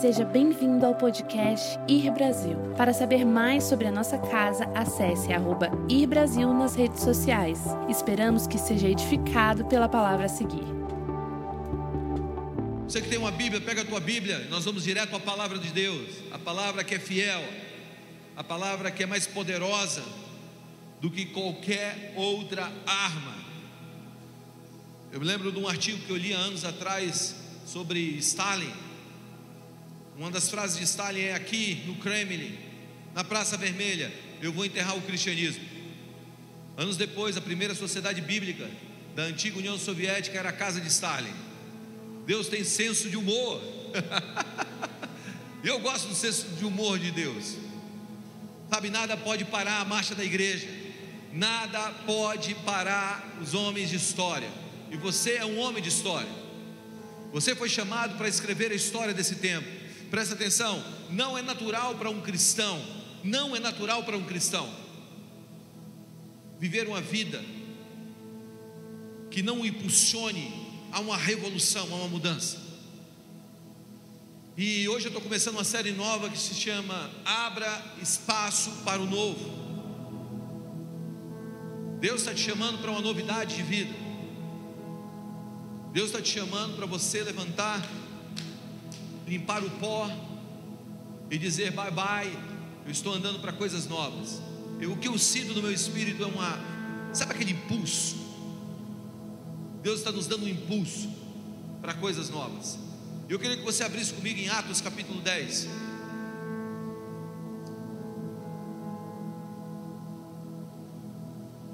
Seja bem-vindo ao podcast Ir Brasil. Para saber mais sobre a nossa casa, acesse arroba Ir Brasil nas redes sociais. Esperamos que seja edificado pela palavra a seguir. Você que tem uma Bíblia, pega a tua Bíblia, nós vamos direto à palavra de Deus, a palavra que é fiel, a palavra que é mais poderosa do que qualquer outra arma. Eu me lembro de um artigo que eu li há anos atrás sobre Stalin. Uma das frases de Stalin é aqui no Kremlin, na Praça Vermelha, eu vou enterrar o cristianismo. Anos depois, a primeira sociedade bíblica da antiga União Soviética era a casa de Stalin. Deus tem senso de humor. eu gosto do senso de humor de Deus. Sabe, nada pode parar a marcha da igreja. Nada pode parar os homens de história. E você é um homem de história. Você foi chamado para escrever a história desse tempo. Presta atenção, não é natural para um cristão, não é natural para um cristão viver uma vida que não o impulsione a uma revolução, a uma mudança. E hoje eu estou começando uma série nova que se chama Abra Espaço para o Novo. Deus está te chamando para uma novidade de vida. Deus está te chamando para você levantar, limpar o pó e dizer bye bye. Eu estou andando para coisas novas. Eu, o que eu sinto no meu espírito é uma, sabe aquele impulso? Deus está nos dando um impulso para coisas novas. Eu queria que você abrisse comigo em Atos capítulo 10.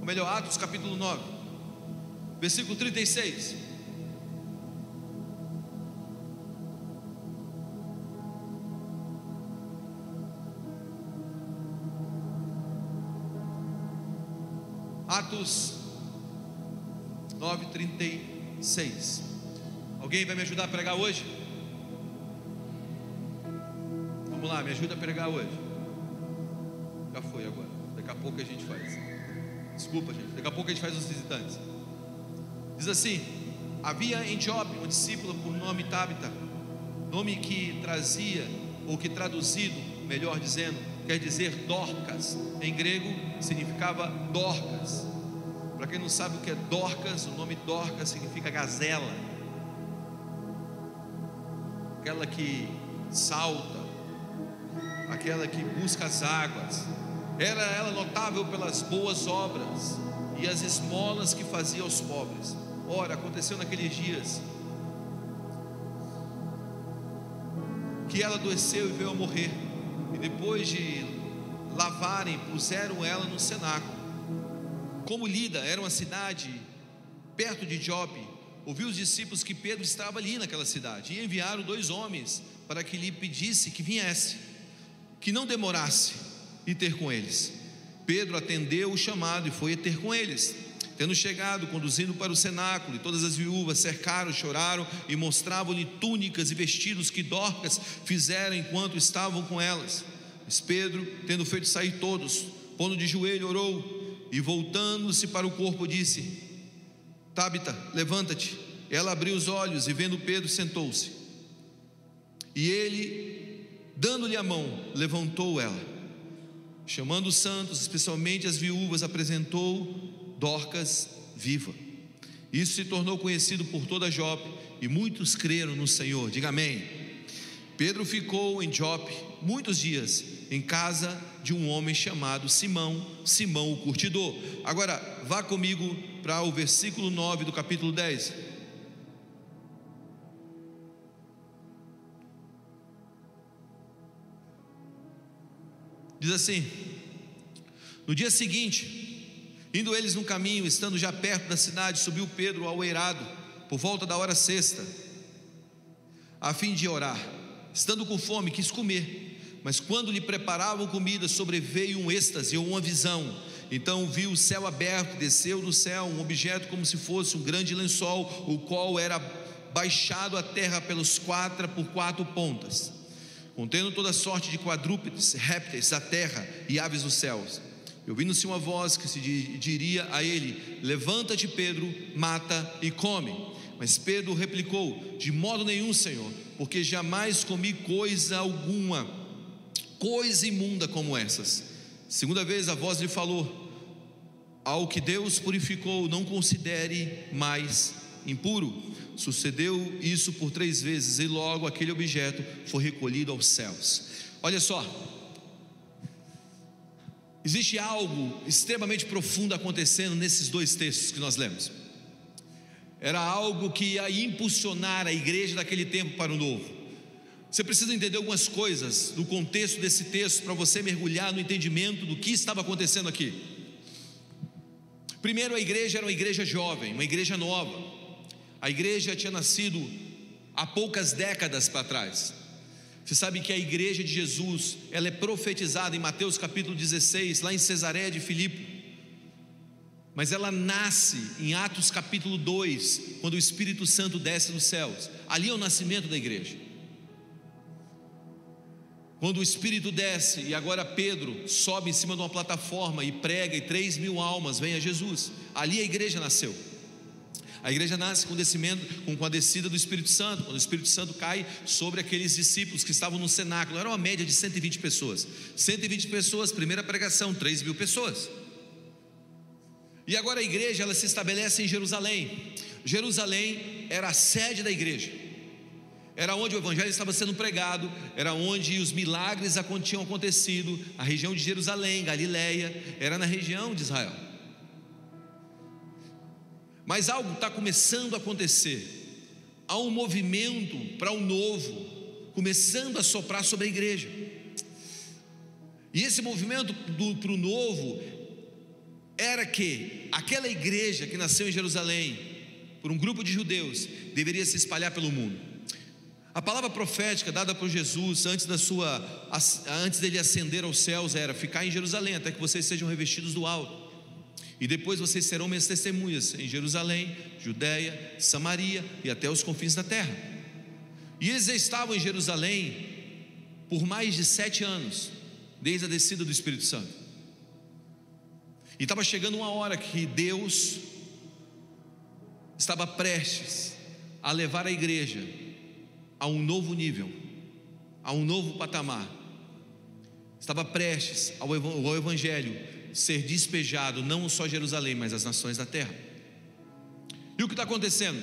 Ou melhor, Atos capítulo 9, versículo 36. Atos 9:36. Alguém vai me ajudar a pregar hoje? Vamos lá, me ajuda a pregar hoje. Já foi agora. Daqui a pouco a gente faz. Desculpa, gente. Daqui a pouco a gente faz os visitantes. Diz assim: Havia em Jope uma discípula por nome Tabita, nome que trazia, ou que traduzido, melhor dizendo, quer dizer Dorcas. Em grego significava Dorcas. Para quem não sabe o que é Dorcas, o nome Dorcas significa gazela. Aquela que salta, aquela que busca as águas. Era ela notável pelas boas obras e as esmolas que fazia aos pobres. Ora, aconteceu naqueles dias que ela adoeceu e veio a morrer. E depois de lavarem, puseram ela no cenáculo. Como Lida era uma cidade perto de Jope, ouviu os discípulos que Pedro estava ali naquela cidade e enviaram dois homens para que lhe pedisse que viesse, que não demorasse e ter com eles. Pedro atendeu o chamado e foi ter com eles. Tendo chegado, conduzindo para o cenáculo, e todas as viúvas cercaram, choraram e mostravam-lhe túnicas e vestidos que Dorcas fizeram enquanto estavam com elas. Mas Pedro, tendo feito sair todos, pondo de joelho, orou e voltando-se para o corpo, disse: Tabita, levanta-te. Ela abriu os olhos e, vendo Pedro, sentou-se. E ele, dando-lhe a mão, levantou ela. Chamando os santos, especialmente as viúvas, apresentou Dorcas viva. Isso se tornou conhecido por toda Jope e muitos creram no Senhor. Diga amém. Pedro ficou em Jope muitos dias em casa de um homem chamado Simão, Simão o curtidor. Agora, vá comigo para o versículo 9 do capítulo 10. Diz assim: No dia seguinte, indo eles no caminho, estando já perto da cidade, subiu Pedro ao eirado, por volta da hora sexta, a fim de orar. Estando com fome, quis comer, mas quando lhe preparavam comida, sobreveio um êxtase ou uma visão. Então viu o céu aberto, desceu do céu um objeto como se fosse um grande lençol, o qual era baixado à terra pelos quatro por quatro pontas, contendo toda sorte de quadrúpedes, répteis da terra e aves dos céus. E ouvindo-se uma voz que se di- diria a ele: Levanta-te, Pedro, mata e come. Mas Pedro replicou: De modo nenhum, Senhor, porque jamais comi coisa alguma, coisa imunda como essas. Segunda vez a voz lhe falou: Ao que Deus purificou, não considere mais impuro. Sucedeu isso por três vezes, e logo aquele objeto foi recolhido aos céus. Olha só, existe algo extremamente profundo acontecendo nesses dois textos que nós lemos. Era algo que ia impulsionar a igreja daquele tempo para o novo. Você precisa entender algumas coisas do contexto desse texto para você mergulhar no entendimento do que estava acontecendo aqui. Primeiro, a igreja era uma igreja jovem, uma igreja nova. A igreja tinha nascido há poucas décadas para trás. Você sabe que a igreja de Jesus, ela é profetizada em Mateus capítulo 16, lá em Cesareia de Filipe. Mas ela nasce em Atos capítulo 2, quando o Espírito Santo desce dos céus. Ali é o nascimento da igreja. Quando o Espírito desce e agora Pedro sobe em cima de uma plataforma e prega, e três mil almas vêm a Jesus. Ali a igreja nasceu. A igreja nasce com, descimento, com a descida do Espírito Santo, quando o Espírito Santo cai sobre aqueles discípulos que estavam no cenáculo, era uma média de 120 pessoas. 120 pessoas, primeira pregação, 3 mil pessoas. E agora a igreja ela se estabelece em Jerusalém. Jerusalém era a sede da igreja. Era onde o evangelho estava sendo pregado, era onde os milagres tinham acontecido, a região de Jerusalém, Galiléia, era na região de Israel. Mas algo está começando a acontecer. Há um movimento para o novo, começando a soprar sobre a igreja. E esse movimento para o novo era que aquela igreja que nasceu em Jerusalém, por um grupo de judeus, deveria se espalhar pelo mundo. A palavra profética dada por Jesus antes da sua antes dele ascender aos céus era ficar em Jerusalém até que vocês sejam revestidos do alto. E depois vocês serão minhas testemunhas em Jerusalém, Judéia, Samaria e até os confins da terra. E eles estavam em Jerusalém por mais de sete anos, desde a descida do Espírito Santo. E estava chegando uma hora que Deus estava prestes a levar a igreja a um novo nível, a um novo patamar. Estava prestes ao Evangelho ser despejado não só Jerusalém, mas as nações da terra. E o que está acontecendo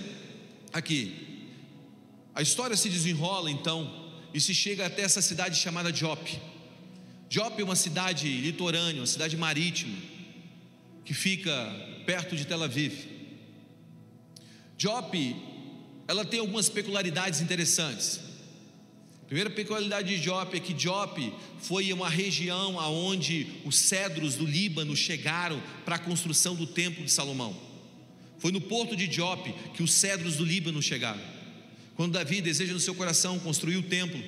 aqui? A história se desenrola então e se chega até essa cidade chamada Jope. Jope é uma cidade litorânea, uma cidade marítima, que fica perto de Tel Aviv. Jope, ela tem algumas peculiaridades interessantes. Primeira peculiaridade de Jope é que Jope foi uma região onde os cedros do Líbano chegaram para a construção do templo de Salomão. Foi no porto de Jope que os cedros do Líbano chegaram. Quando Davi deseja no seu coração construir o templo,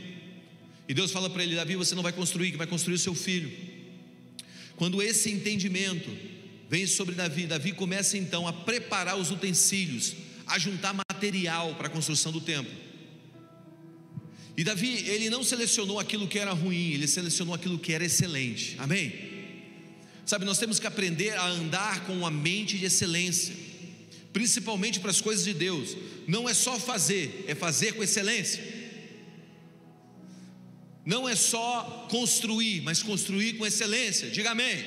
e Deus fala para ele: Davi, você não vai construir, que vai construir o seu filho. Quando esse entendimento vem sobre Davi, Davi começa então a preparar os utensílios, a juntar material para a construção do templo. E Davi, ele não selecionou aquilo que era ruim, ele selecionou aquilo que era excelente. Amém? Sabe, nós temos que aprender a andar com uma mente de excelência, principalmente para as coisas de Deus. Não é só fazer, é fazer com excelência. Não é só construir, mas construir com excelência. Diga amém.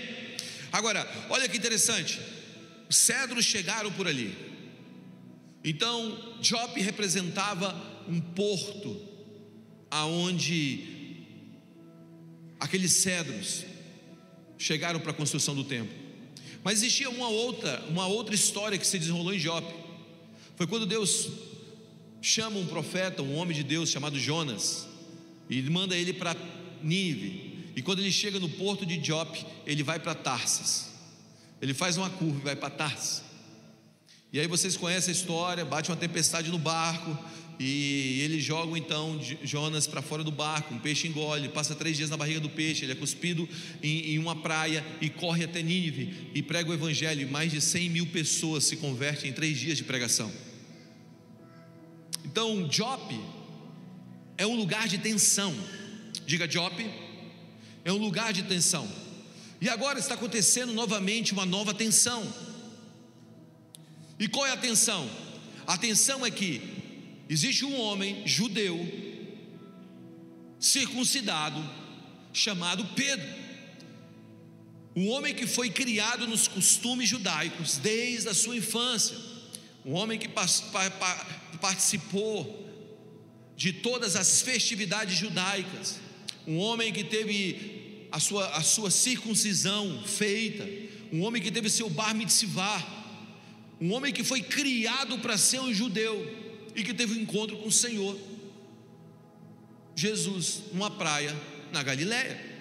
Agora, olha que interessante. Os cedros chegaram por ali. Então, Jope representava um porto aonde aqueles cedros chegaram para a construção do templo. Mas existia uma outra, uma outra história que se desenrolou em Jope. Foi quando Deus chama um profeta, um homem de Deus chamado Jonas, e manda ele para Nínive. E quando ele chega no porto de Jope, ele vai para Tarsis. Ele faz uma curva e vai para Tarsis. E aí vocês conhecem a história, bate uma tempestade no barco, e eles jogam então Jonas para fora do barco, um peixe engole, passa três dias na barriga do peixe, ele é cuspido em, em, uma praia e corre até Nínive e prega o evangelho. E mais de 100 mil pessoas se convertem em três dias de pregação. Então, Jope é um lugar de tensão. Diga Jope, é um lugar de tensão. E agora está acontecendo novamente uma nova tensão. E qual é a tensão? A atenção é que existe um homem judeu, circuncidado, chamado Pedro. Um homem que foi criado nos costumes judaicos desde a sua infância. Um homem que participou de todas as festividades judaicas. Um homem que teve a sua, a sua circuncisão feita. Um homem que teve seu bar mitzvah. Um homem que foi criado para ser um judeu e que teve um encontro com o Senhor. Jesus, numa praia na Galiléia.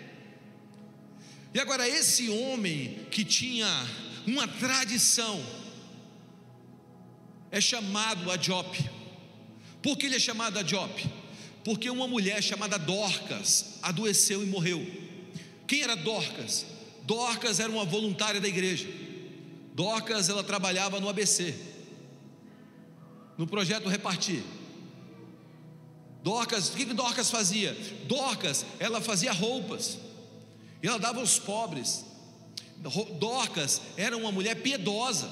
E agora, esse homem que tinha uma tradição, é chamado a Jope. Por que ele é chamado a Jope? Porque uma mulher chamada Dorcas adoeceu e morreu. Quem era Dorcas? Dorcas era uma voluntária da igreja. Dorcas ela trabalhava no ABC, no projeto Repartir. Dorcas, o que Dorcas fazia? Dorcas, ela fazia roupas e ela dava aos pobres. Dorcas era uma mulher piedosa.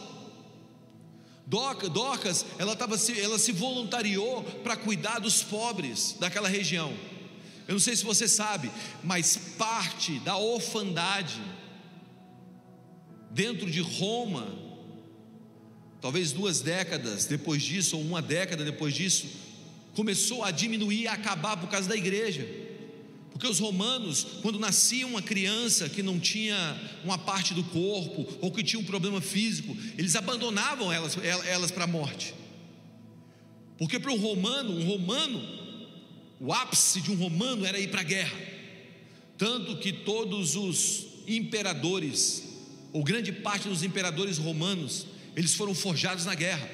Dorcas, ela, tava, ela se voluntariou para cuidar dos pobres daquela região. Eu não sei se você sabe, mas parte da orfandade dentro de Roma, talvez duas décadas depois disso, ou uma década depois disso, começou a diminuir a acabar por causa da igreja. Porque os romanos, quando nascia uma criança que não tinha uma parte do corpo ou que tinha um problema físico, eles abandonavam elas, elas para a morte. Porque para um romano, um romano, o ápice de um romano era ir para a guerra. Tanto que todos os imperadores, ou grande parte dos imperadores romanos, eles foram forjados na guerra.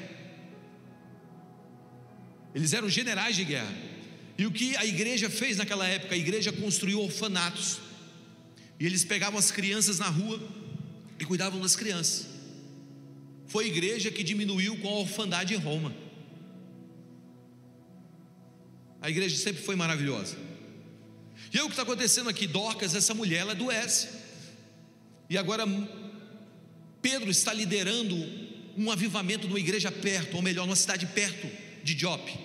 Eles eram generais de guerra. E o que a igreja fez naquela época? A igreja construiu orfanatos. E eles pegavam as crianças na rua e cuidavam das crianças. Foi a igreja que diminuiu com a orfandade em Roma. A igreja sempre foi maravilhosa. E aí o que está acontecendo aqui? Dorcas, essa mulher, ela adoece. E agora Pedro está liderando um avivamento numa igreja perto, ou melhor, numa cidade perto de Jope.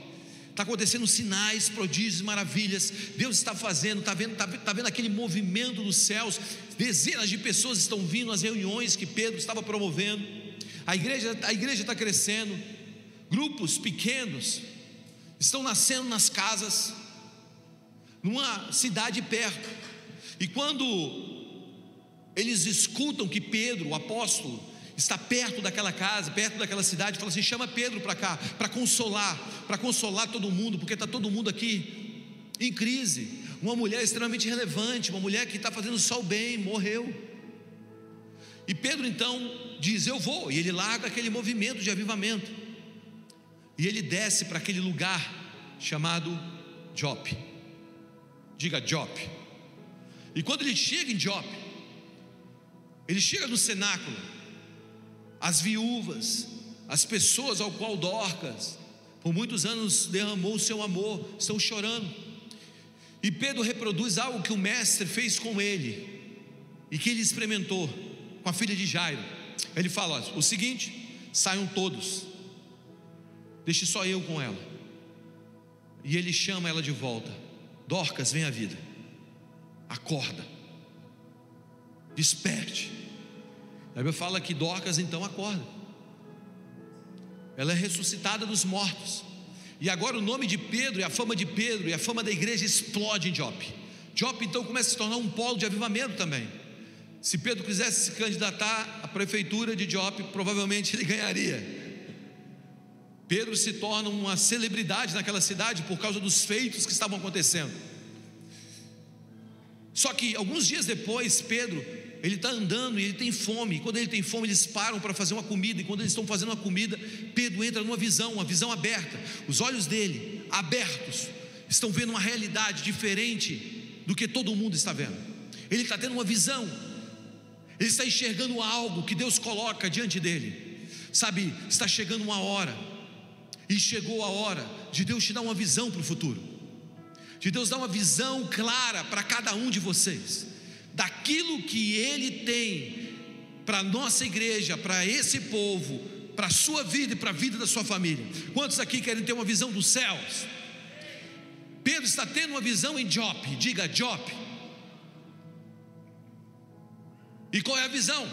Está acontecendo sinais, prodígios, maravilhas. Deus está fazendo, está vendo, está, está vendo aquele movimento dos céus. Dezenas de pessoas estão vindo às reuniões que Pedro estava promovendo. A igreja, a igreja está crescendo. Grupos pequenos estão nascendo nas casas, numa cidade perto. E quando eles escutam que Pedro, o apóstolo, está perto daquela casa, perto daquela cidade, fala assim: chama Pedro para cá, para consolar, para consolar todo mundo, porque está todo mundo aqui em crise. Uma mulher extremamente relevante, uma mulher que está fazendo só o bem, morreu. E Pedro então diz: Eu vou, e ele larga aquele movimento de avivamento, e ele desce para aquele lugar chamado Jope. Diga Jope. E quando ele chega em Jope, ele chega no cenáculo, as viúvas, as pessoas ao qual Dorcas, por muitos anos derramou o seu amor, estão chorando. E Pedro reproduz algo que o mestre fez com ele e que ele experimentou com a filha de Jairo. Ele fala: ó, o seguinte, saiam todos, deixe só eu com ela. E ele chama ela de volta: Dorcas, vem à vida, acorda, desperte. A Bíblia fala que Dorcas então acorda. Ela é ressuscitada dos mortos. E agora o nome de Pedro e a fama de Pedro e a fama da igreja explode em Jope. Jope então começa a se tornar um polo de avivamento também. Se Pedro quisesse se candidatar à prefeitura de Jope, provavelmente ele ganharia. Pedro se torna uma celebridade naquela cidade por causa dos feitos que estavam acontecendo. Só que alguns dias depois, Pedro ele está andando e ele tem fome. E quando ele tem fome, eles param para fazer uma comida. E quando eles estão fazendo uma comida, Pedro entra numa visão, uma visão aberta. Os olhos dele, abertos, estão vendo uma realidade diferente do que todo mundo está vendo. Ele está tendo uma visão. Ele está enxergando algo que Deus coloca diante dele. Sabe, está chegando uma hora. E chegou a hora de Deus te dar uma visão para o futuro. De Deus dar uma visão clara para cada um de vocês daquilo que Ele tem para nossa igreja, para esse povo, para a sua vida e para a vida da sua família. Quantos aqui querem ter uma visão dos céus? Pedro está tendo uma visão em Jope, diga Jope. E qual é a visão?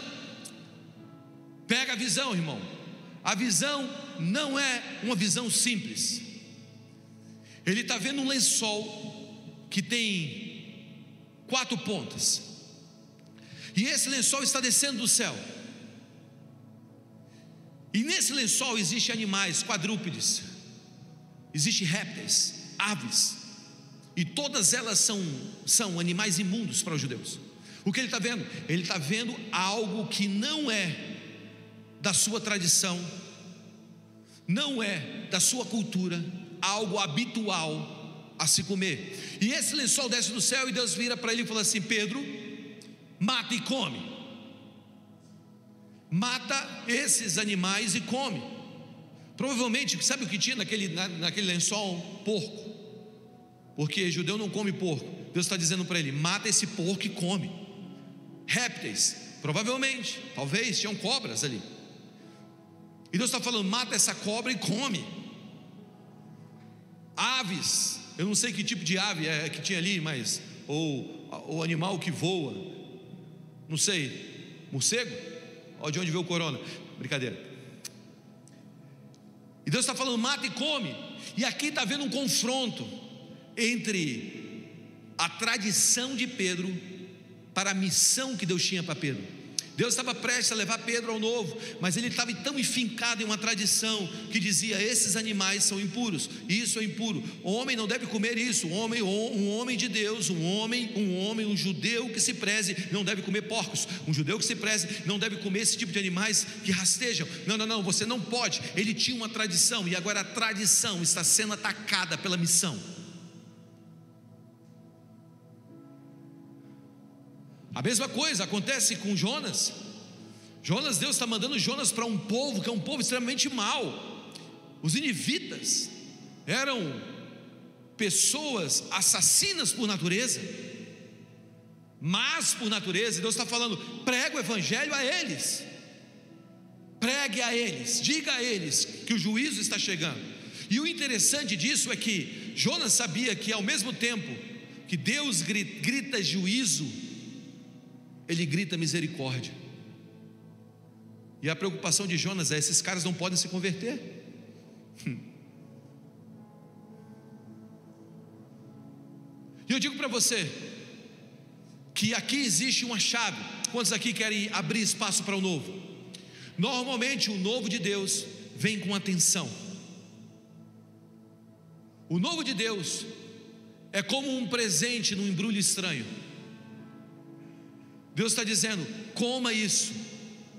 Pega a visão, irmão. A visão não é uma visão simples. Ele está vendo um lençol que tem quatro pontas. E esse lençol está descendo do céu. E nesse lençol existem animais quadrúpedes, existem répteis, aves, e todas elas são, são animais imundos para os judeus. O que ele está vendo? Ele está vendo algo que não é da sua tradição, não é da sua cultura, algo habitual a se comer. E esse lençol desce do céu e Deus vira para ele e fala assim: Pedro, mata e come. Mata esses animais e come. Provavelmente, sabe o que tinha naquele, na, naquele lençol? Porco. Porque judeu não come porco. Deus está dizendo para ele: mata esse porco e come. Répteis, provavelmente, talvez, tinham cobras ali. E Deus está falando: mata essa cobra e come. Aves, eu não sei que tipo de ave é que tinha ali, mas, ou o animal que voa, não sei, morcego? Olha de onde veio o corona, brincadeira. E Deus está falando: mata e come. E aqui está havendo um confronto entre a tradição de Pedro para a missão que Deus tinha para Pedro. Deus estava prestes a levar Pedro ao novo, mas ele estava tão enfincado em uma tradição que dizia: esses animais são impuros, isso é impuro. O homem não deve comer isso. Um homem, um homem de Deus, um homem, um homem, um judeu que se preze, não deve comer porcos. Um judeu que se preze não deve comer esse tipo de animais que rastejam. Não, não, não, você não pode. Ele tinha uma tradição e agora a tradição está sendo atacada pela missão. A mesma coisa acontece com Jonas. Jonas, Deus está mandando Jonas para um povo que é um povo extremamente mau. Os inivitas eram pessoas assassinas por natureza, mas por natureza, Deus está falando: prega o evangelho a eles, pregue a eles, diga a eles que o juízo está chegando. E o interessante disso é que Jonas sabia que ao mesmo tempo que Deus grita juízo, ele grita misericórdia. E a preocupação de Jonas é: esses caras não podem se converter. E eu digo para você que aqui existe uma chave. Quantos aqui querem abrir espaço para o novo? Normalmente o novo de Deus vem com atenção. O novo de Deus é como um presente num embrulho estranho. Deus está dizendo, coma isso.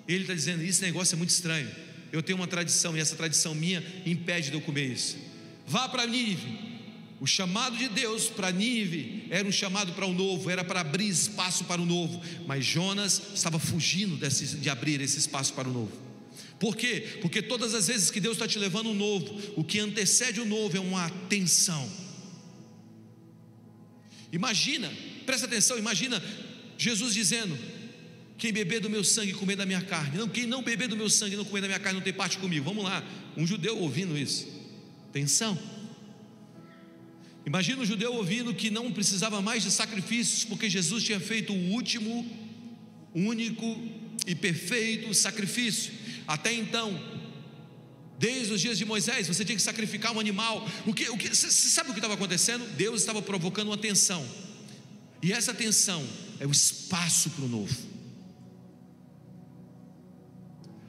Ele está dizendo, esse negócio é muito estranho. Eu tenho uma tradição e essa tradição minha impede de eu comer isso. Vá para Nínive. O chamado de Deus para Nínive era um chamado para o novo, era para abrir espaço para o novo. Mas Jonas estava fugindo desse, de abrir esse espaço para o novo. Por quê? Porque todas as vezes que Deus está te levando um novo, o que antecede o novo é uma atenção. Imagina, presta atenção, imagina Jesus dizendo: Quem beber do meu sangue e comer da minha carne, não, quem não beber do meu sangue e não comer da minha carne não tem parte comigo. Vamos lá, um judeu ouvindo isso, atenção. Imagina um judeu ouvindo que não precisava mais de sacrifícios, porque Jesus tinha feito o último, único e perfeito sacrifício. Até então, desde os dias de Moisés, você tinha que sacrificar um animal. O que, o que, você sabe o que estava acontecendo? Deus estava provocando uma tensão. E essa tensão é o espaço para o novo.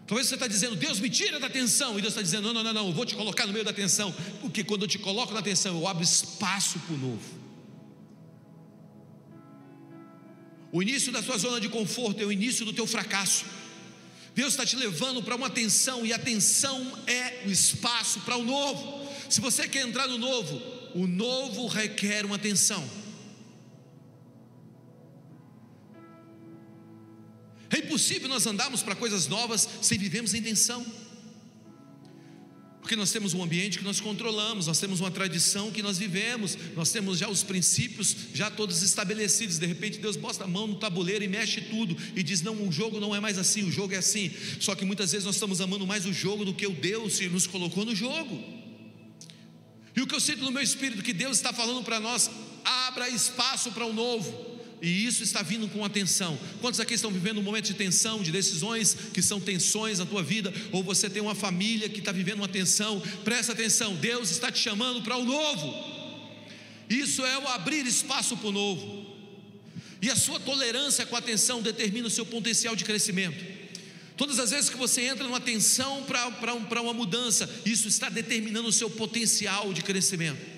Talvez você está dizendo, Deus me tira da tensão, e Deus está dizendo, não, não, não, não, eu vou te colocar no meio da tensão, porque quando eu te coloco na tensão, eu abro espaço para o novo. O início da sua zona de conforto é o início do teu fracasso. Deus está te levando para uma tensão, e a tensão é o espaço para o novo. Se você quer entrar no novo, o novo requer uma tensão. Impossível nós andarmos para coisas novas sem vivermos em tensão. Porque nós temos um ambiente que nós controlamos, nós temos uma tradição que nós vivemos, nós temos já os princípios já todos estabelecidos. De repente Deus bota a mão no tabuleiro e mexe tudo e diz: "Não, o jogo não é mais assim, o jogo é assim". Só que muitas vezes nós estamos amando mais o jogo do que o Deus que nos colocou no jogo. E o que eu sinto no meu espírito que Deus está falando para nós, abra espaço para o novo. E isso está vindo com atenção. Quantos aqui estão vivendo um momento de tensão, de decisões que são tensões na tua vida? Ou você tem uma família que está vivendo uma tensão? Presta atenção, Deus está te chamando para o novo. Isso é o abrir espaço para o novo. E a sua tolerância com a atenção determina o seu potencial de crescimento. Todas as vezes que você entra numa tensão para uma mudança, isso está determinando o seu potencial de crescimento.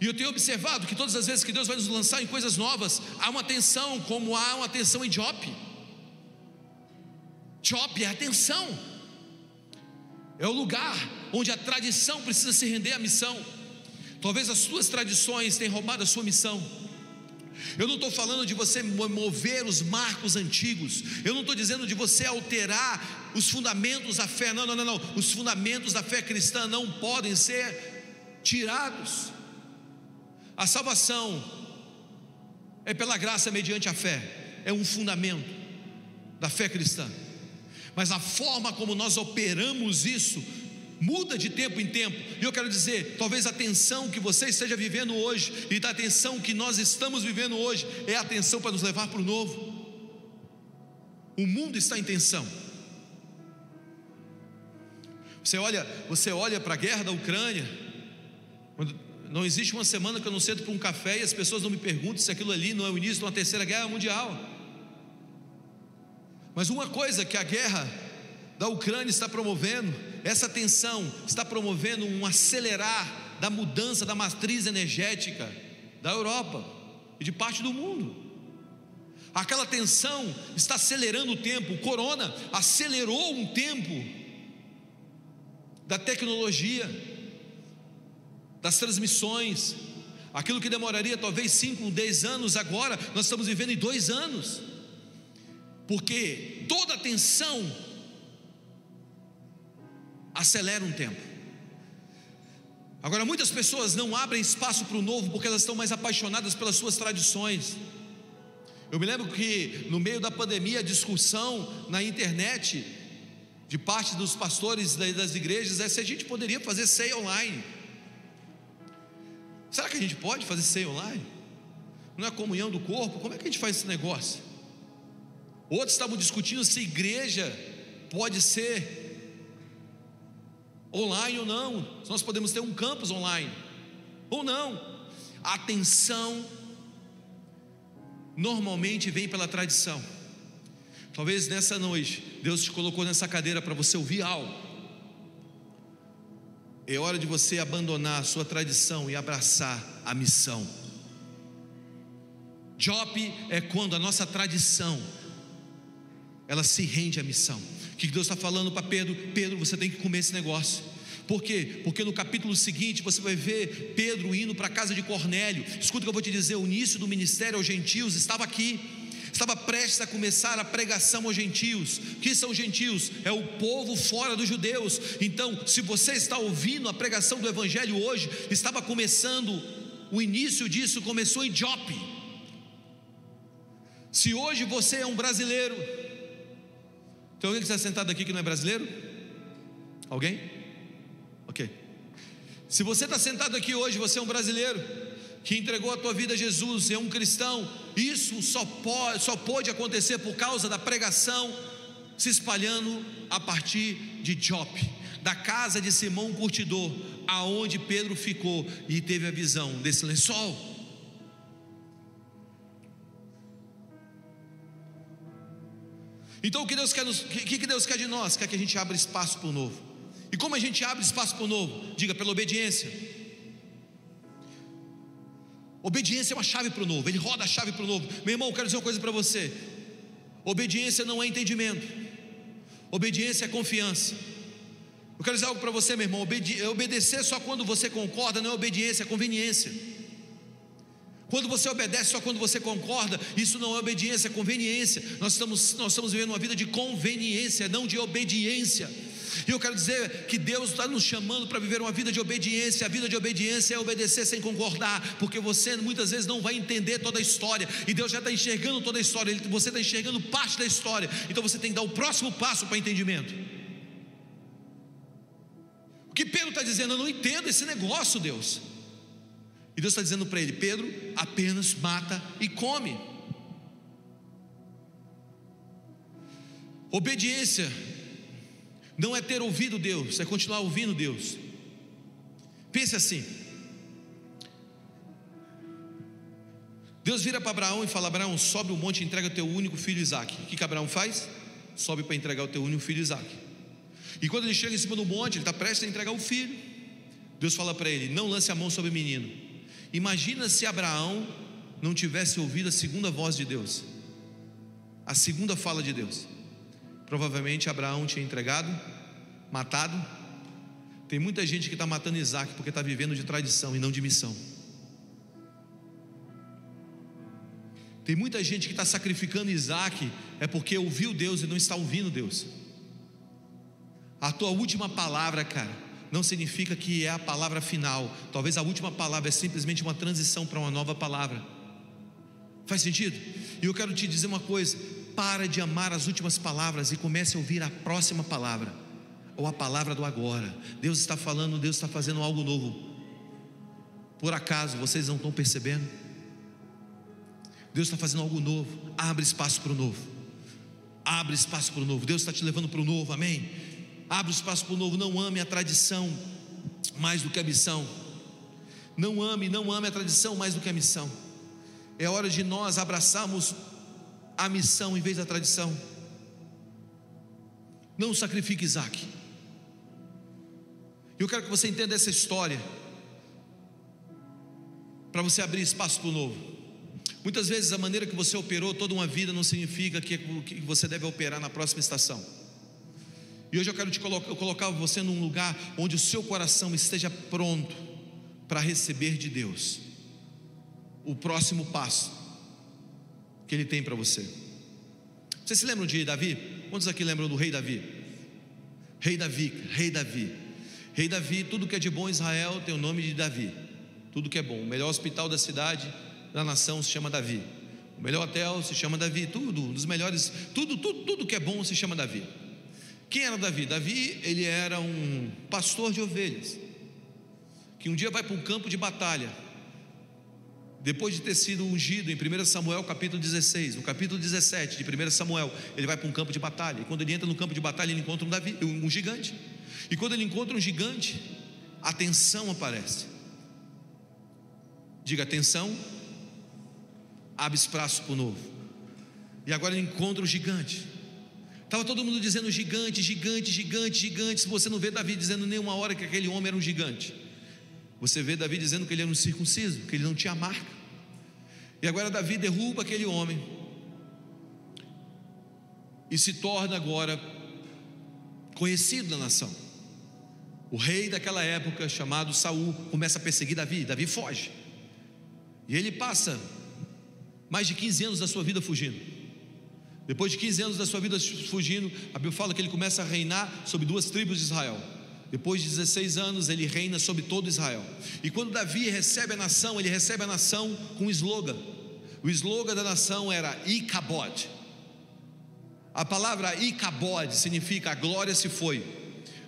E eu tenho observado que todas as vezes que Deus vai nos lançar em coisas novas, há uma tensão, como há uma tensão em Jope. Jope é a tensão, é o lugar onde a tradição precisa se render à missão. Talvez as suas tradições tenham roubado a sua missão. Eu não estou falando de você mover os marcos antigos, eu não estou dizendo de você alterar os fundamentos da fé, não, não, não, não. Os fundamentos da fé cristã não podem ser tirados. A salvação é pela graça mediante a fé, é um fundamento da fé cristã. Mas a forma como nós operamos isso muda de tempo em tempo. E eu quero dizer, talvez a tensão que você esteja vivendo hoje e da tensão que nós estamos vivendo hoje é a tensão para nos levar para o novo. O mundo está em tensão. Você olha, você olha para a guerra da Ucrânia, não existe uma semana que eu não sento para um café e as pessoas não me perguntam se aquilo ali não é o início de uma terceira guerra mundial. Mas uma coisa que a guerra da Ucrânia está promovendo, essa tensão está promovendo um acelerar da mudança da matriz energética da Europa e de parte do mundo. Aquela tensão está acelerando o tempo, o corona acelerou um tempo da tecnologia das transmissões, aquilo que demoraria talvez 5, 10 anos, agora nós estamos vivendo em dois anos, porque toda a tensão acelera um tempo. Agora, muitas pessoas não abrem espaço para o novo porque elas estão mais apaixonadas pelas suas tradições. Eu me lembro que no meio da pandemia, a discussão na internet de parte dos pastores das igrejas é se a gente poderia fazer ceia online. Será que a gente pode fazer ceia online? Não é comunhão do corpo? Como é que a gente faz esse negócio? Outros estavam discutindo se igreja pode ser online ou não. Se nós podemos ter um campus online ou não. A atenção normalmente vem pela tradição. Talvez nessa noite Deus te colocou nessa cadeira para você ouvir algo. É hora de você abandonar a sua tradição e abraçar a missão. Job é quando a nossa tradição ela se rende à missão. O que Deus está falando para Pedro? Pedro, você tem que comer esse negócio. Por quê? Porque no capítulo seguinte você vai ver Pedro indo para a casa de Cornélio. Escuta o que eu vou te dizer: o início do ministério aos gentios estava aqui estava prestes a começar a pregação aos gentios. O que são gentios? É o povo fora dos judeus. Então, se você está ouvindo a pregação do evangelho hoje, estava começando, o início disso começou em Jope. Se hoje você é um brasileiro, tem alguém que está sentado aqui que não é brasileiro? Alguém? Ok. Se você está sentado aqui hoje, você é um brasileiro que entregou a tua vida a Jesus, é um cristão, isso só pode, só pode acontecer por causa da pregação se espalhando a partir de Jope, da casa de Simão Curtidor, aonde Pedro ficou e teve a visão desse lençol. Então o que Deus quer, nos, que, que Deus quer de nós? Quer que a gente abra espaço para o novo. E como a gente abre espaço para o novo? Diga pela obediência. Obediência é uma chave para o novo, ele roda a chave para o novo. Meu irmão, eu quero dizer uma coisa para você: obediência não é entendimento, obediência é confiança. Eu quero dizer algo para você, meu irmão: obede obedecer só quando você concorda não é obediência, é conveniência. Quando você obedece só quando você concorda, isso não é obediência, é conveniência. Nós estamos, nós estamos vivendo uma vida de conveniência, não de obediência. E eu quero dizer que Deus está nos chamando para viver uma vida de obediência. A vida de obediência é obedecer sem concordar, porque você muitas vezes não vai entender toda a história, e Deus já está enxergando toda a história, você está enxergando parte da história, então você tem que dar o próximo passo para entendimento. O que Pedro está dizendo, eu não entendo esse negócio, Deus. E Deus está dizendo para ele: Pedro, apenas mata e come. Obediência não é ter ouvido Deus, é continuar ouvindo Deus. Pense assim: Deus vira para Abraão e fala: Abraão, sobe o monte e entrega o teu único filho Isaac. O que, que Abraão faz? Sobe para entregar o teu único filho Isaac. E quando ele chega em cima do monte, ele está prestes a entregar o filho. Deus fala para ele: Não lance a mão sobre o menino. Imagina se Abraão não tivesse ouvido a segunda voz de Deus, a segunda fala de Deus. Provavelmente Abraão tinha entregado, matado. Tem muita gente que está matando Isaac porque está vivendo de tradição e não de missão. Tem muita gente que está sacrificando Isaac é porque ouviu Deus e não está ouvindo Deus. A tua última palavra, cara, não significa que é a palavra final. Talvez a última palavra é simplesmente uma transição para uma nova palavra. Faz sentido? E eu quero te dizer uma coisa: para de amar as últimas palavras e comece a ouvir a próxima palavra, ou a palavra do agora. Deus está falando, Deus está fazendo algo novo. Por acaso vocês não estão percebendo? Deus está fazendo algo novo. Abre espaço para o novo. Abre espaço para o novo. Deus está te levando para o novo, amém? Abre espaço para o novo. Não ame a tradição mais do que a missão. Não ame, não ame a tradição mais do que a missão. É hora de nós abraçarmos a missão em vez da tradição. Não sacrifique Isaac. Eu quero que você entenda essa história, para você abrir espaço para o novo. Muitas vezes a maneira que você operou toda uma vida não significa que, você deve operar na próxima estação. E hoje eu quero te colocar, eu colocar você num lugar onde o seu coração esteja pronto para receber de Deus o próximo passo que ele tem para você. Vocês se lembram de Davi? Quantos aqui lembram do rei Davi? Rei Davi, rei Davi. Rei Davi, tudo que é de bom em Israel tem o nome de Davi. Tudo que é bom. O melhor hospital da cidade, da nação se chama Davi. O melhor hotel se chama Davi. Tudo, um dos melhores, tudo, tudo, tudo que é bom se chama Davi. Quem era Davi? Davi, ele era um pastor de ovelhas. Que um dia vai para um campo de batalha depois de ter sido ungido em 1 Samuel capítulo 16, no capítulo 17 de 1 Samuel, ele vai para um campo de batalha. E quando ele entra no campo de batalha, ele encontra um, Davi, um gigante. E quando ele encontra um gigante, a tensão aparece. Diga atenção, abre espaço para o novo. E agora ele encontra o gigante. Estava todo mundo dizendo gigante, gigante, gigante, gigante. Se você não vê Davi dizendo nenhuma hora que aquele homem era um gigante, você vê Davi dizendo que ele era um circunciso, que ele não tinha marca. E agora Davi derruba aquele homem e se torna agora conhecido na nação. O rei daquela época, chamado Saul, começa a perseguir Davi. Davi foge. E ele passa mais de 15 anos da sua vida fugindo. Depois de 15 anos da sua vida fugindo, a Bíblia fala que ele começa a reinar sobre duas tribos de Israel. Depois de 16 anos, ele reina sobre todo Israel. E quando Davi recebe a nação, ele recebe a nação com um slogan. O slogan da nação era Icabod. A palavra Icabod significa a glória se foi.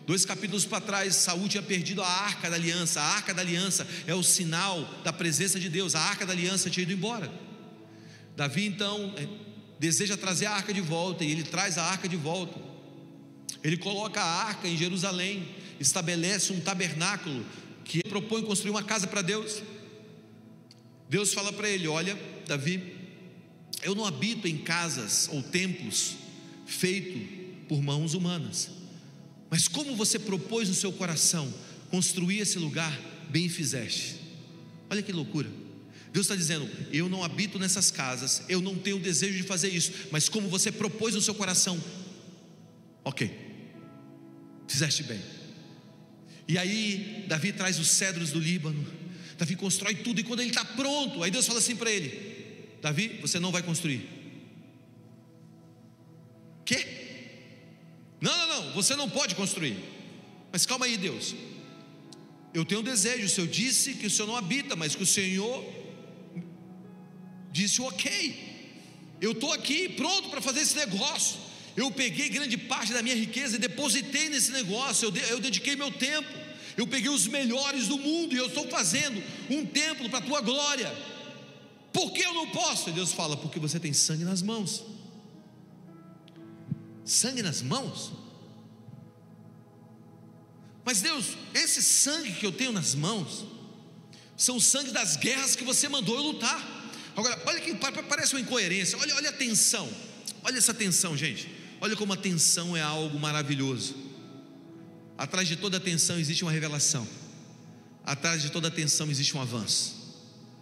Dois capítulos para trás, Saúl tinha perdido a arca da aliança. A arca da aliança é o sinal da presença de Deus. A arca da aliança tinha ido embora. Davi então é, deseja trazer a arca de volta e ele traz a arca de volta. Ele coloca a arca em Jerusalém estabelece um tabernáculo que propõe construir uma casa para Deus. Deus fala para ele: Olha, Davi, eu não habito em casas ou templos feitos por mãos humanas, mas como você propôs no seu coração construir esse lugar, bem fizeste. Olha que loucura. Deus está dizendo: Eu não habito nessas casas, eu não tenho desejo de fazer isso, mas como você propôs no seu coração, ok, fizeste bem. E aí, Davi traz os cedros do Líbano. Davi constrói tudo. E quando ele está pronto, aí Deus fala assim para ele: Davi, você não vai construir. Quê? Não, não, não. você não pode construir. Mas calma aí, Deus. Eu tenho um desejo, o Senhor disse que o Senhor não habita, mas que o Senhor disse ok. Eu estou aqui pronto para fazer esse negócio. Eu peguei grande parte da minha riqueza e depositei nesse negócio. Eu, de, eu dediquei meu tempo. Eu peguei os melhores do mundo e eu estou fazendo um templo para a tua glória. Por que eu não posso? E Deus fala: porque você tem sangue nas mãos. Sangue nas mãos? Mas Deus, esse sangue que eu tenho nas mãos, são o sangue das guerras que você mandou eu lutar. Agora, olha que parece uma incoerência, olha, olha a tensão, olha essa tensão, gente. Olha como a tensão é algo maravilhoso. Atrás de toda tensão existe uma revelação, atrás de toda tensão existe um avanço,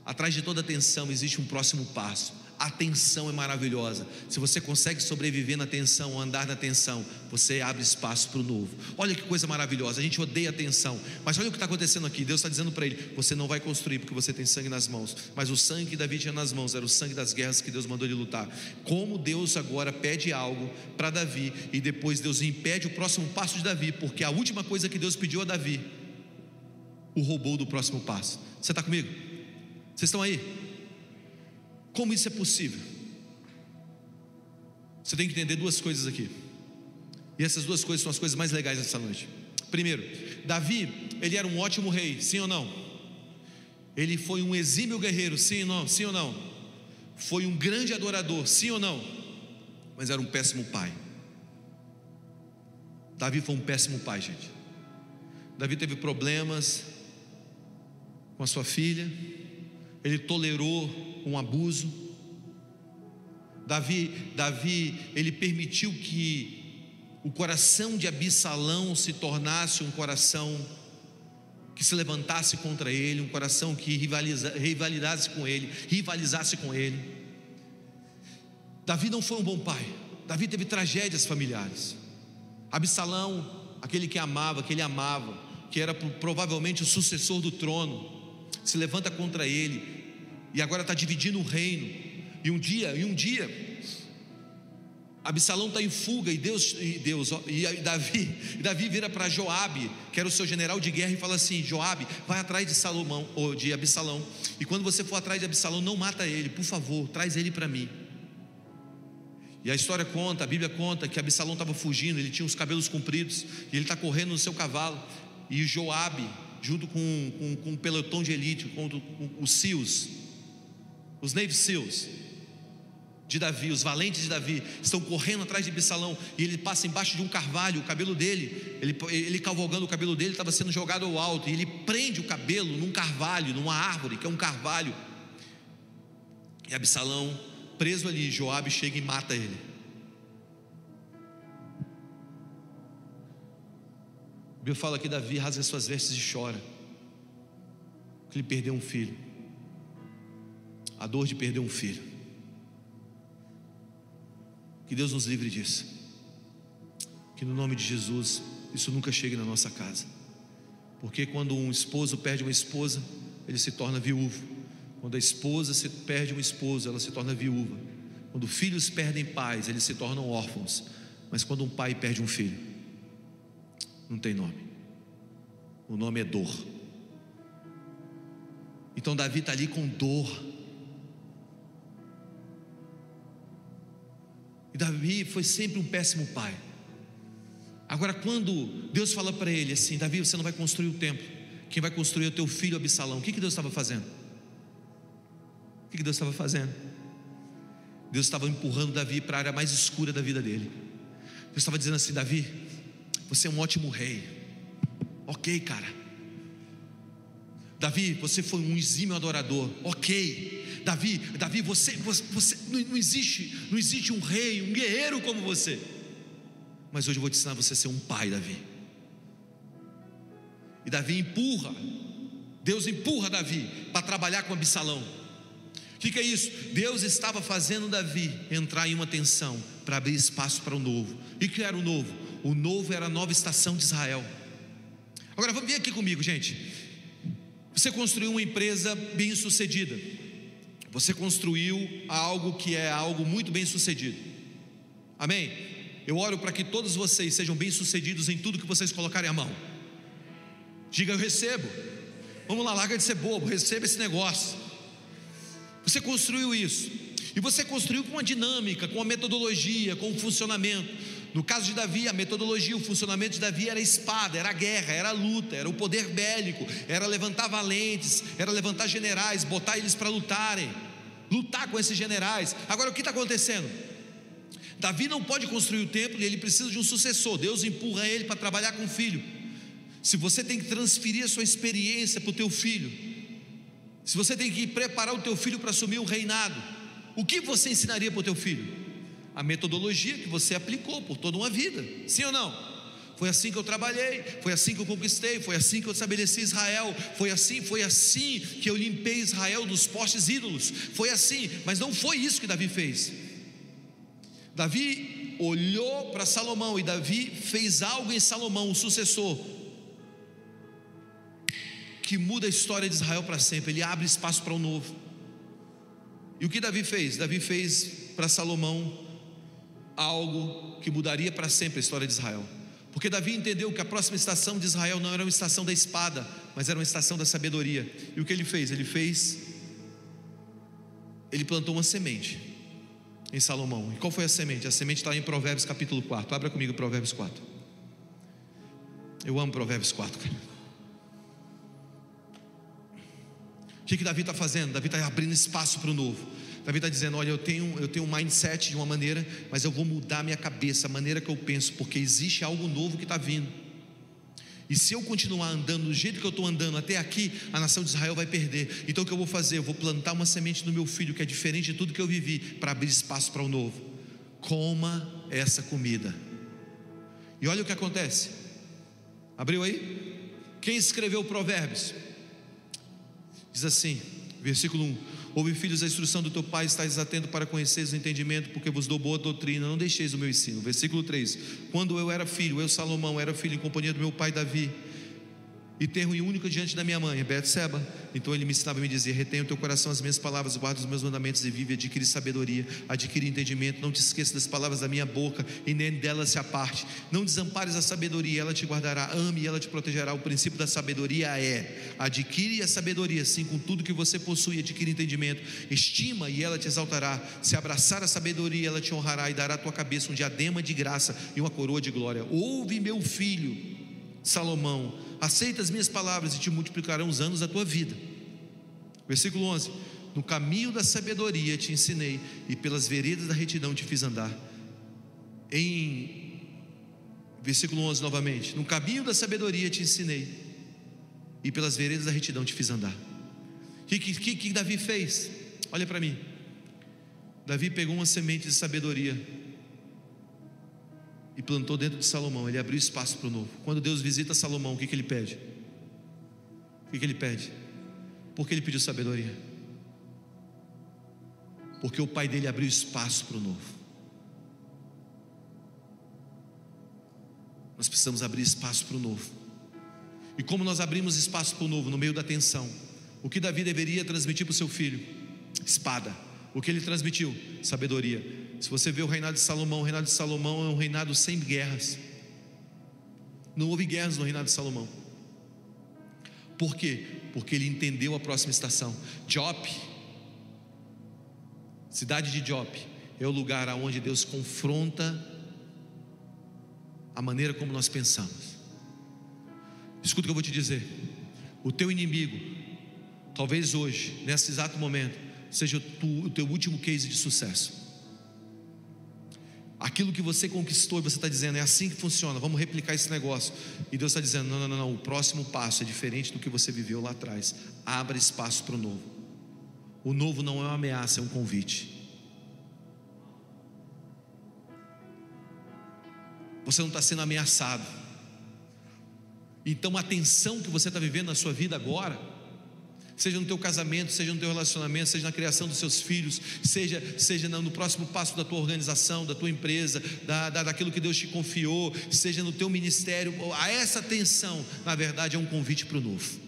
atrás de toda tensão existe um próximo passo a tensão é maravilhosa. Se você consegue sobreviver na tensão, andar na tensão, você abre espaço para o novo. Olha que coisa maravilhosa. A gente odeia a tensão, mas olha o que está acontecendo aqui. Deus está dizendo para ele: você não vai construir porque você tem sangue nas mãos. Mas o sangue que Davi tinha nas mãos era o sangue das guerras que Deus mandou ele lutar. Como Deus agora pede algo para Davi e depois Deus impede o próximo passo de Davi, porque a última coisa que Deus pediu a Davi o roubou do próximo passo. Você está comigo? Vocês estão aí? Como isso é possível? Você tem que entender duas coisas aqui. E essas duas coisas são as coisas mais legais dessa noite. Primeiro, Davi, ele era um ótimo rei, sim ou não? Ele foi um exímio guerreiro, sim ou não? Sim ou não? Foi um grande adorador, sim ou não? Mas era um péssimo pai. Davi foi um péssimo pai, gente. Davi teve problemas com a sua filha, ele tolerou um abuso. Davi, Davi, ele permitiu que o coração de Absalão se tornasse um coração que se levantasse contra ele, um coração que rivaliza, rivalizasse com ele, rivalizasse com ele. Davi não foi um bom pai. Davi teve tragédias familiares. Absalão, aquele que amava, que ele amava, que era provavelmente o sucessor do trono, se levanta contra ele, e agora está dividindo o reino. E um dia, e um dia, Absalão está em fuga e Deus, e Deus, e Davi, e Davi vira para Joabe, que era o seu general de guerra, e fala assim: Joabe, vai atrás de Salomão ou de Absalão. E quando você for atrás de Absalão, não mata ele, por favor, traz ele para mim. E a história conta, a Bíblia conta que Absalão estava fugindo, ele tinha os cabelos compridos, e ele está correndo no seu cavalo, e Joabe, junto com, com, com um pelotão de elite, com, com os Sios, os Navy Seals de Davi, os valentes de Davi, estão correndo atrás de Absalão e ele passa embaixo de um carvalho, o cabelo dele, ele, ele cavalgando o cabelo dele estava sendo jogado ao alto e ele prende o cabelo num carvalho, numa árvore, que é um carvalho. E Absalão, preso ali, Joabe chega e mata ele. A Bíblia fala que Davi rasga suas vestes e chora, porque ele perdeu um filho a dor de perder um filho. Que Deus nos livre disso. Que no nome de Jesus isso nunca chegue na nossa casa. Porque quando um esposo perde uma esposa, ele se torna viúvo. Quando a esposa se perde um esposo, ela se torna viúva. Quando filhos perdem pais, eles se tornam órfãos. Mas quando um pai perde um filho, não tem nome. O nome é dor. Então Davi está ali com dor E Davi foi sempre um péssimo pai. Agora, quando Deus fala para ele assim: Davi, você não vai construir o templo, quem vai construir é o teu filho Absalão. O que, que Deus estava fazendo? O que, que Deus estava fazendo? Deus estava empurrando Davi para a área mais escura da vida dele. Deus estava dizendo assim: Davi, você é um ótimo rei. Ok, cara. Davi, você foi um exímio adorador. Ok. Davi, Davi, você, você, você não, existe, não existe um rei, um guerreiro como você. Mas hoje eu vou te ensinar você a ser um pai, Davi. E Davi empurra, Deus empurra Davi para trabalhar com Absalão. O que, é isso? Deus estava fazendo Davi entrar em uma tensão para abrir espaço para o novo. E que era o novo? O novo era a nova estação de Israel. Agora vamos vir aqui comigo, gente. Você construiu uma empresa bem sucedida. Você construiu algo que é algo muito bem sucedido. Amém? Eu oro para que todos vocês sejam bem-sucedidos em tudo que vocês colocarem a mão. Diga, eu recebo. Vamos lá, larga de ser bobo, receba esse negócio. Você construiu isso. E você construiu com uma dinâmica, com uma metodologia, com um funcionamento. No caso de Davi, a metodologia, o funcionamento de Davi era a espada, era a guerra, era a luta, era o poder bélico, era levantar valentes, era levantar generais, botar eles para lutarem, lutar com esses generais. Agora o que está acontecendo? Davi não pode construir o templo e ele precisa de um sucessor. Deus empurra ele para trabalhar com o filho. Se você tem que transferir a sua experiência para o teu filho, se você tem que preparar o teu filho para assumir o reinado, o que você ensinaria para o teu filho? A metodologia que você aplicou por toda uma vida, sim ou não? Foi assim que eu trabalhei, foi assim que eu conquistei, foi assim que eu estabeleci Israel, foi assim, foi assim que eu limpei Israel dos postes ídolos, foi assim, mas não foi isso que Davi fez. Davi olhou para Salomão e Davi fez algo em Salomão, o sucessor, que muda a história de Israel para sempre. Ele abre espaço para o novo. E o que Davi fez? Davi fez para Salomão algo que mudaria para sempre a história de Israel. Porque Davi entendeu que a próxima estação de Israel não era uma estação da espada, mas era uma estação da sabedoria. E o que ele fez? Ele fez, ele plantou uma semente em Salomão. E qual foi a semente? A semente está em Provérbios capítulo 4. Abra comigo Provérbios 4. Eu amo Provérbios 4, cara. O que, que Davi está fazendo? Davi está abrindo espaço para o novo. Davi está dizendo: Olha, eu tenho, eu tenho um mindset de uma maneira, mas eu vou mudar minha cabeça, a maneira que eu penso, porque existe algo novo que está vindo. E se eu continuar andando do jeito que eu estou andando até aqui, a nação de Israel vai perder. Então o que eu vou fazer? Eu vou plantar uma semente no meu filho que é diferente de tudo que eu vivi, para abrir espaço para o novo. Coma essa comida. E olha o que acontece. Abriu aí? Quem escreveu Provérbios? Diz assim, versículo 1: Ouve, filhos, a instrução do teu pai, estáis atento para conheceres o entendimento, porque vos dou boa doutrina, não deixeis o meu ensino. Versículo 3: Quando eu era filho, eu, Salomão, era filho em companhia do meu pai Davi, e terro e único diante da minha mãe, Seba. Então ele me ensinava a me dizer: Retenha o teu coração as minhas palavras, guarda os meus mandamentos e vive, adquire sabedoria, adquire entendimento. Não te esqueça das palavras da minha boca e nem delas se aparte. Não desampares a sabedoria, ela te guardará. Ame e ela te protegerá. O princípio da sabedoria é: adquire a sabedoria, sim, com tudo que você possui, adquire entendimento. Estima e ela te exaltará. Se abraçar a sabedoria, ela te honrará e dará à tua cabeça um diadema de graça e uma coroa de glória. Ouve, meu filho Salomão: Aceita as minhas palavras e te multiplicarão os anos da tua vida. Versículo 11: No caminho da sabedoria te ensinei, e pelas veredas da retidão te fiz andar. Em versículo 11 novamente: No caminho da sabedoria te ensinei, e pelas veredas da retidão te fiz andar. O que, que, que Davi fez? Olha para mim. Davi pegou uma semente de sabedoria e plantou dentro de Salomão. Ele abriu espaço para o novo. Quando Deus visita Salomão, o que, que ele pede? O que, que ele pede? Porque ele pediu sabedoria. Porque o pai dele abriu espaço para o novo. Nós precisamos abrir espaço para o novo. E como nós abrimos espaço para o novo no meio da tensão? O que Davi deveria transmitir para o seu filho? Espada. O que ele transmitiu? Sabedoria. Se você vê o reinado de Salomão, o reinado de Salomão é um reinado sem guerras. Não houve guerras no reinado de Salomão. Por quê? Porque ele entendeu a próxima estação. Jope, cidade de Jope, é o lugar aonde Deus confronta a maneira como nós pensamos. Escuta o que eu vou te dizer. O teu inimigo, talvez hoje, nesse exato momento, seja o teu último case de sucesso aquilo que você conquistou e você está dizendo, é assim que funciona, vamos replicar esse negócio. E Deus está dizendo: não, não, não, não, o próximo passo é diferente do que você viveu lá atrás. Abra espaço para o novo. O novo não é uma ameaça, é um convite. Você não está sendo ameaçado. Então a tensão que você está vivendo na sua vida agora, seja no teu casamento, seja no teu relacionamento, seja na criação dos seus filhos, seja, seja no próximo passo da tua organização, da tua empresa, da, da, daquilo que Deus te confiou, seja no teu ministério, a essa atenção, na verdade, é um convite para o novo.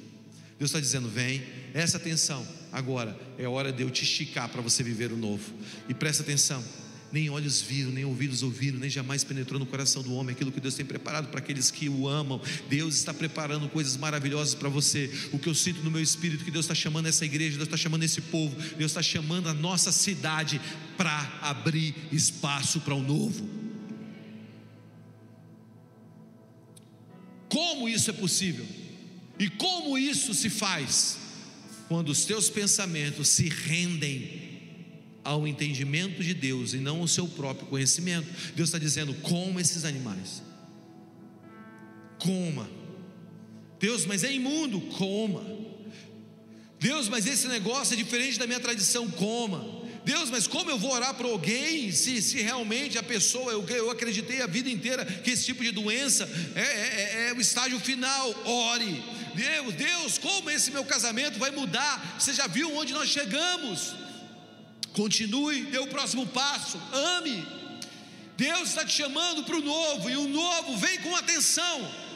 Deus está dizendo: vem, essa atenção, agora é hora de eu te esticar para você viver o novo. E presta atenção, nem olhos viram, nem ouvidos ouviram, nem jamais penetrou no coração do homem aquilo que Deus tem preparado para aqueles que o amam. Deus está preparando coisas maravilhosas para você. O que eu sinto no meu espírito que Deus está chamando essa igreja, Deus está chamando esse povo, Deus está chamando a nossa cidade para abrir espaço para o novo. Como isso é possível? E como isso se faz? Quando os teus pensamentos se rendem ao entendimento de Deus e não ao seu próprio conhecimento. Deus está dizendo: coma esses animais, coma. Deus, mas é imundo, coma. Deus, mas esse negócio é diferente da minha tradição, coma. Deus, mas como eu vou orar para alguém se, se realmente a pessoa, eu, eu acreditei a vida inteira que esse tipo de doença é, é, é, é o estágio final, ore. Deus, Deus, como esse meu casamento vai mudar? Você já viu onde nós chegamos? Continue, dê o próximo passo, ame. Deus está te chamando para o novo, e o novo vem com atenção.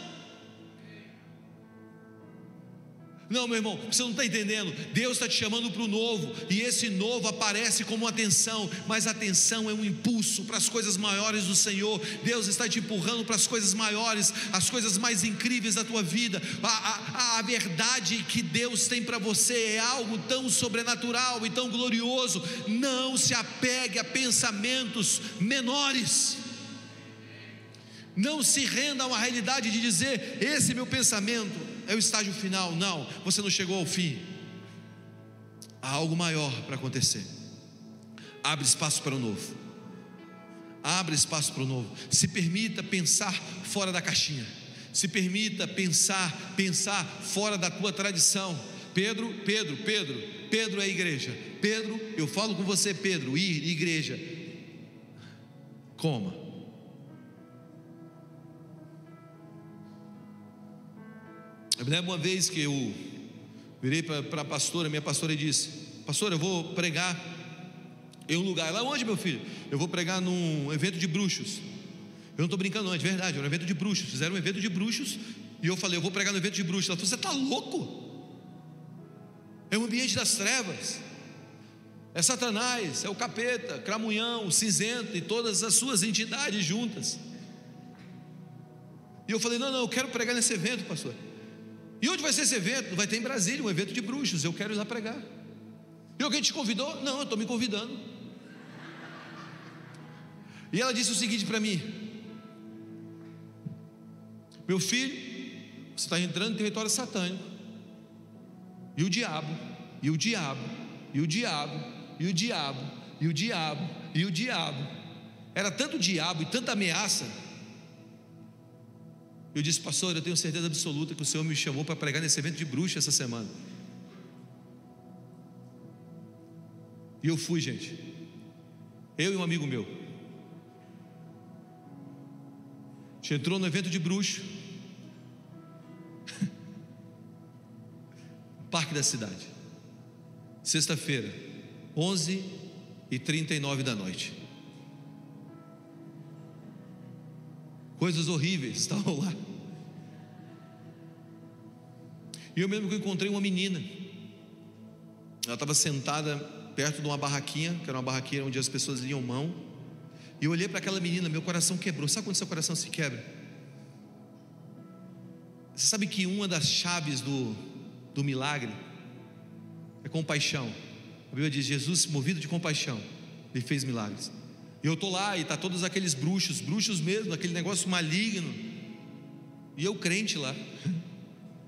Não, meu irmão, você não está entendendo. Deus está te chamando para o novo, e esse novo aparece como atenção, mas atenção é um impulso para as coisas maiores do Senhor. Deus está te empurrando para as coisas maiores, as coisas mais incríveis da tua vida. A, a, a verdade que Deus tem para você é algo tão sobrenatural e tão glorioso. Não se apegue a pensamentos menores. Não se renda a uma realidade de dizer: esse meu pensamento é o estágio final. Não, você não chegou ao fim. Há algo maior para acontecer. Abre espaço para o novo. Abre espaço para o novo. Se permita pensar fora da caixinha. Se permita pensar, pensar fora da tua tradição. Pedro, Pedro, Pedro, Pedro é a igreja. Pedro, eu falo com você, Pedro, ir, igreja. Coma. Eu me lembro uma vez que eu virei para a pastora, minha pastora disse: Pastor, eu vou pregar em um lugar. Lá onde, meu filho? Eu vou pregar num evento de bruxos. Eu não estou brincando, não, é de verdade, era um evento de bruxos. Fizeram um evento de bruxos e eu falei: Eu vou pregar no evento de bruxos. Ela falou: Você está louco? É um ambiente das trevas. É Satanás, é o capeta, Cramunhão, o cinzento e todas as suas entidades juntas. E eu falei: Não, não, eu quero pregar nesse evento, pastor. E onde vai ser esse evento? Vai ter em Brasília, um evento de bruxos. Eu quero ir lá pregar. E alguém te convidou? Não, eu estou me convidando. E ela disse o seguinte para mim: Meu filho, você está entrando em território satânico. E o diabo, e o diabo, e o diabo, e o diabo, e o diabo, e o diabo. Era tanto diabo e tanta ameaça eu disse, pastor, eu tenho certeza absoluta que o Senhor me chamou para pregar nesse evento de bruxa essa semana. E eu fui, gente. Eu e um amigo meu. A gente entrou no evento de bruxo. Parque da cidade. Sexta-feira, 11 e 39 da noite. Coisas horríveis estavam lá. E eu mesmo que encontrei uma menina, ela estava sentada perto de uma barraquinha, que era uma barraquinha onde as pessoas liam mão, e eu olhei para aquela menina, meu coração quebrou. Sabe quando seu coração se quebra? Você sabe que uma das chaves do, do milagre é compaixão. A Bíblia diz: Jesus, movido de compaixão, ele fez milagres. E eu estou lá e tá todos aqueles bruxos, bruxos mesmo, aquele negócio maligno. E eu crente lá.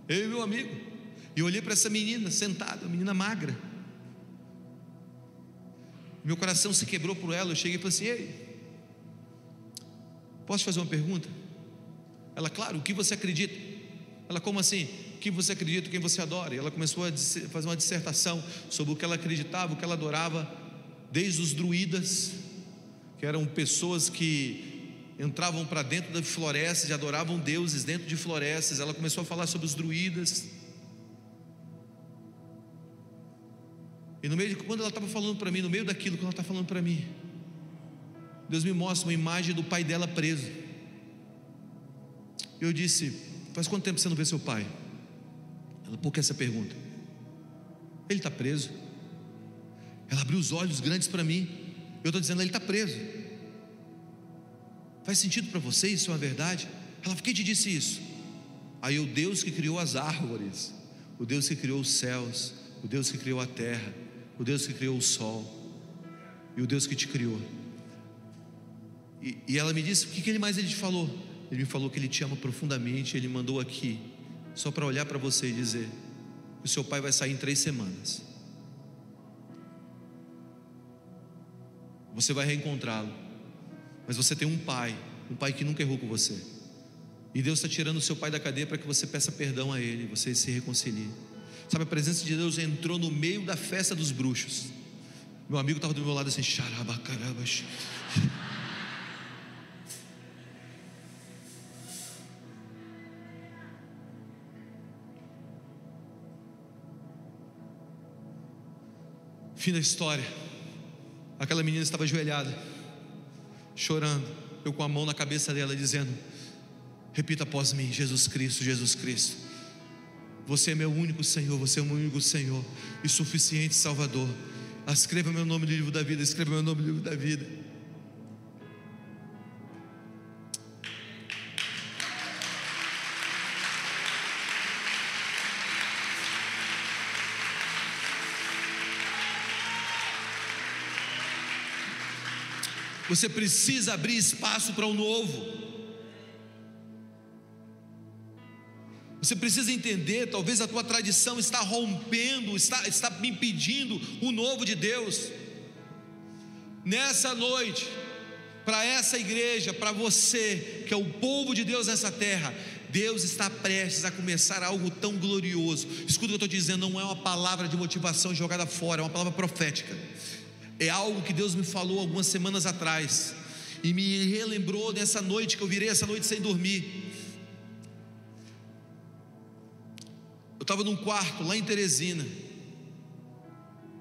Eu e meu amigo. E olhei para essa menina sentada, menina magra. Meu coração se quebrou por ela. Eu cheguei e falei assim: Ei, posso fazer uma pergunta? Ela, claro, o que você acredita? Ela, como assim? O que você acredita, quem você adora? E ela começou a fazer uma dissertação sobre o que ela acreditava, o que ela adorava, desde os druidas que eram pessoas que entravam para dentro de florestas e adoravam deuses dentro de florestas. Ela começou a falar sobre os druidas. E no meio de quando ela estava falando para mim, no meio daquilo que ela está falando para mim, Deus me mostra uma imagem do pai dela preso. Eu disse: Faz quanto tempo você não vê seu pai? Ela, por que essa pergunta? Ele está preso. Ela abriu os olhos grandes para mim. Eu estou dizendo, ele está preso. Faz sentido para você? Isso é uma verdade? Ela, quem te disse isso? Aí o Deus que criou as árvores, o Deus que criou os céus, o Deus que criou a terra, o Deus que criou o sol e o Deus que te criou. E, e ela me disse: o que, que mais ele te falou? Ele me falou que ele te ama profundamente. Ele mandou aqui, só para olhar para você e dizer: o seu pai vai sair em três semanas. Você vai reencontrá-lo, mas você tem um pai, um pai que nunca errou com você. E Deus está tirando o seu pai da cadeia para que você peça perdão a ele, você se reconcilie. Sabe, a presença de Deus entrou no meio da festa dos bruxos. Meu amigo estava do meu lado assim, xarabacarabas. Fim da história. Aquela menina estava ajoelhada, chorando. Eu com a mão na cabeça dela, dizendo: Repita após mim: Jesus Cristo, Jesus Cristo. Você é meu único Senhor, você é o meu único Senhor e suficiente Salvador. Escreva meu nome no livro da vida, escreva meu nome no livro da vida. Você precisa abrir espaço para o novo. Você precisa entender, talvez a tua tradição está rompendo, está, está impedindo o novo de Deus. Nessa noite, para essa igreja, para você, que é o povo de Deus nessa terra, Deus está prestes a começar algo tão glorioso. Escuta o que eu estou dizendo, não é uma palavra de motivação jogada fora, é uma palavra profética. É algo que Deus me falou algumas semanas atrás e me relembrou nessa noite que eu virei essa noite sem dormir. Eu estava num quarto lá em Teresina.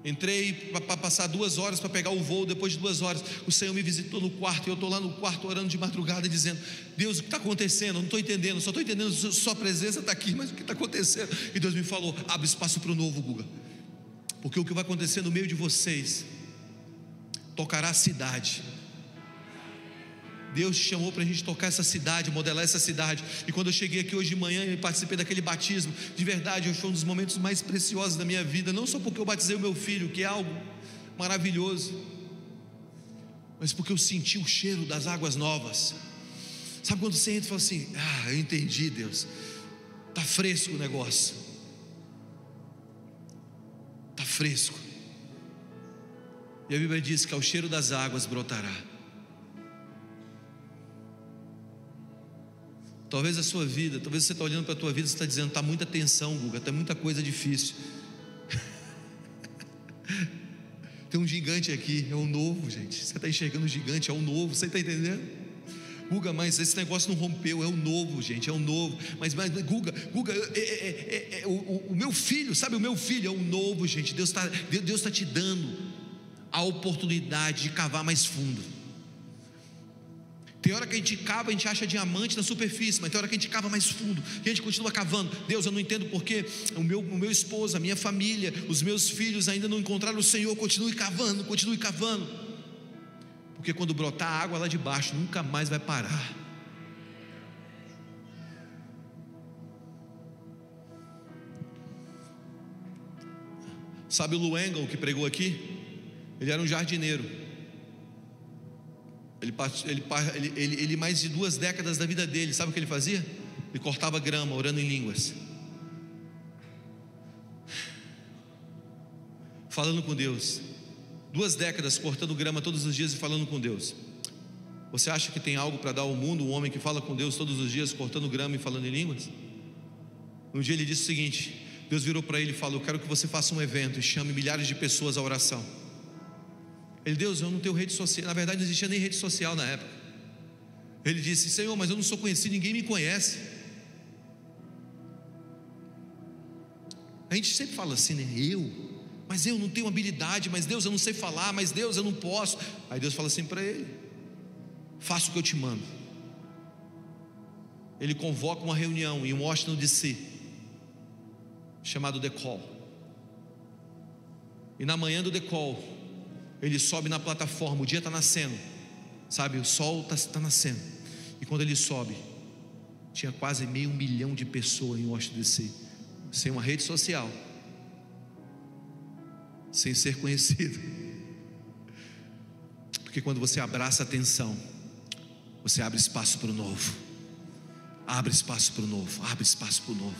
Entrei para passar duas horas para pegar o voo. Depois de duas horas, o Senhor me visitou no quarto. E eu estou lá no quarto orando de madrugada, dizendo: Deus, o que está acontecendo? Eu não estou entendendo. Só estou entendendo. Sua presença está aqui, mas o que está acontecendo? E Deus me falou: abre espaço para o novo, Guga. Porque o que vai acontecer no meio de vocês tocará a cidade Deus te chamou para a gente tocar essa cidade, modelar essa cidade. E quando eu cheguei aqui hoje de manhã e participei daquele batismo, de verdade, foi um dos momentos mais preciosos da minha vida. Não só porque eu batizei o meu filho, que é algo maravilhoso, mas porque eu senti o cheiro das águas novas. Sabe quando você entra e fala assim: Ah, eu entendi, Deus. Está fresco o negócio. Está fresco. E a Bíblia diz que ao cheiro das águas brotará. Talvez a sua vida, talvez você está olhando para a tua vida e está dizendo, está muita tensão, Guga, está muita coisa difícil. Tem um gigante aqui, é o um novo, gente. Você está enxergando o um gigante, é o um novo, você está entendendo? Guga, mas esse negócio não rompeu, é o novo, gente, é o novo. Mas, mas Guga, Guga, é, é, é, é o, o, meu filho, sabe, o meu filho é o novo, gente. Deus está Deus tá te dando a oportunidade de cavar mais fundo. Tem hora que a gente cava, a gente acha diamante na superfície, mas tem hora que a gente cava mais fundo, e a gente continua cavando. Deus, eu não entendo porque o meu, o meu esposo, a minha família, os meus filhos ainda não encontraram o Senhor. Continue cavando, continue cavando. Porque quando brotar água lá de baixo, nunca mais vai parar. Sabe o Luengal que pregou aqui? Ele era um jardineiro. Ele, ele, ele, ele, mais de duas décadas da vida dele, sabe o que ele fazia? Ele cortava grama, orando em línguas, falando com Deus. Duas décadas cortando grama todos os dias e falando com Deus. Você acha que tem algo para dar ao mundo um homem que fala com Deus todos os dias, cortando grama e falando em línguas? Um dia ele disse o seguinte: Deus virou para ele e falou: quero que você faça um evento e chame milhares de pessoas à oração. Ele, Deus, eu não tenho rede social. Na verdade, não existia nem rede social na época. Ele disse: Senhor, mas eu não sou conhecido, ninguém me conhece. A gente sempre fala assim, né? Eu, mas eu não tenho habilidade, mas Deus, eu não sei falar, mas Deus, eu não posso. Aí Deus fala assim para ele: Faça o que eu te mando. Ele convoca uma reunião em Washington DC, chamado Call. E na manhã do Call, ele sobe na plataforma, o dia está nascendo, sabe? O sol está tá nascendo. E quando ele sobe, tinha quase meio milhão de pessoas em Washington DC, sem uma rede social, sem ser conhecido. Porque quando você abraça a atenção, você abre espaço para o novo. Abre espaço para o novo, abre espaço para o novo.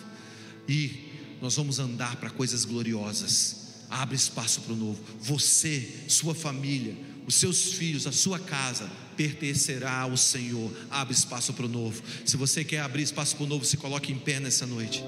E nós vamos andar para coisas gloriosas. Abre espaço para o novo. Você, sua família, os seus filhos, a sua casa pertencerá ao Senhor. Abre espaço para o novo. Se você quer abrir espaço para o novo, se coloque em pé nessa noite.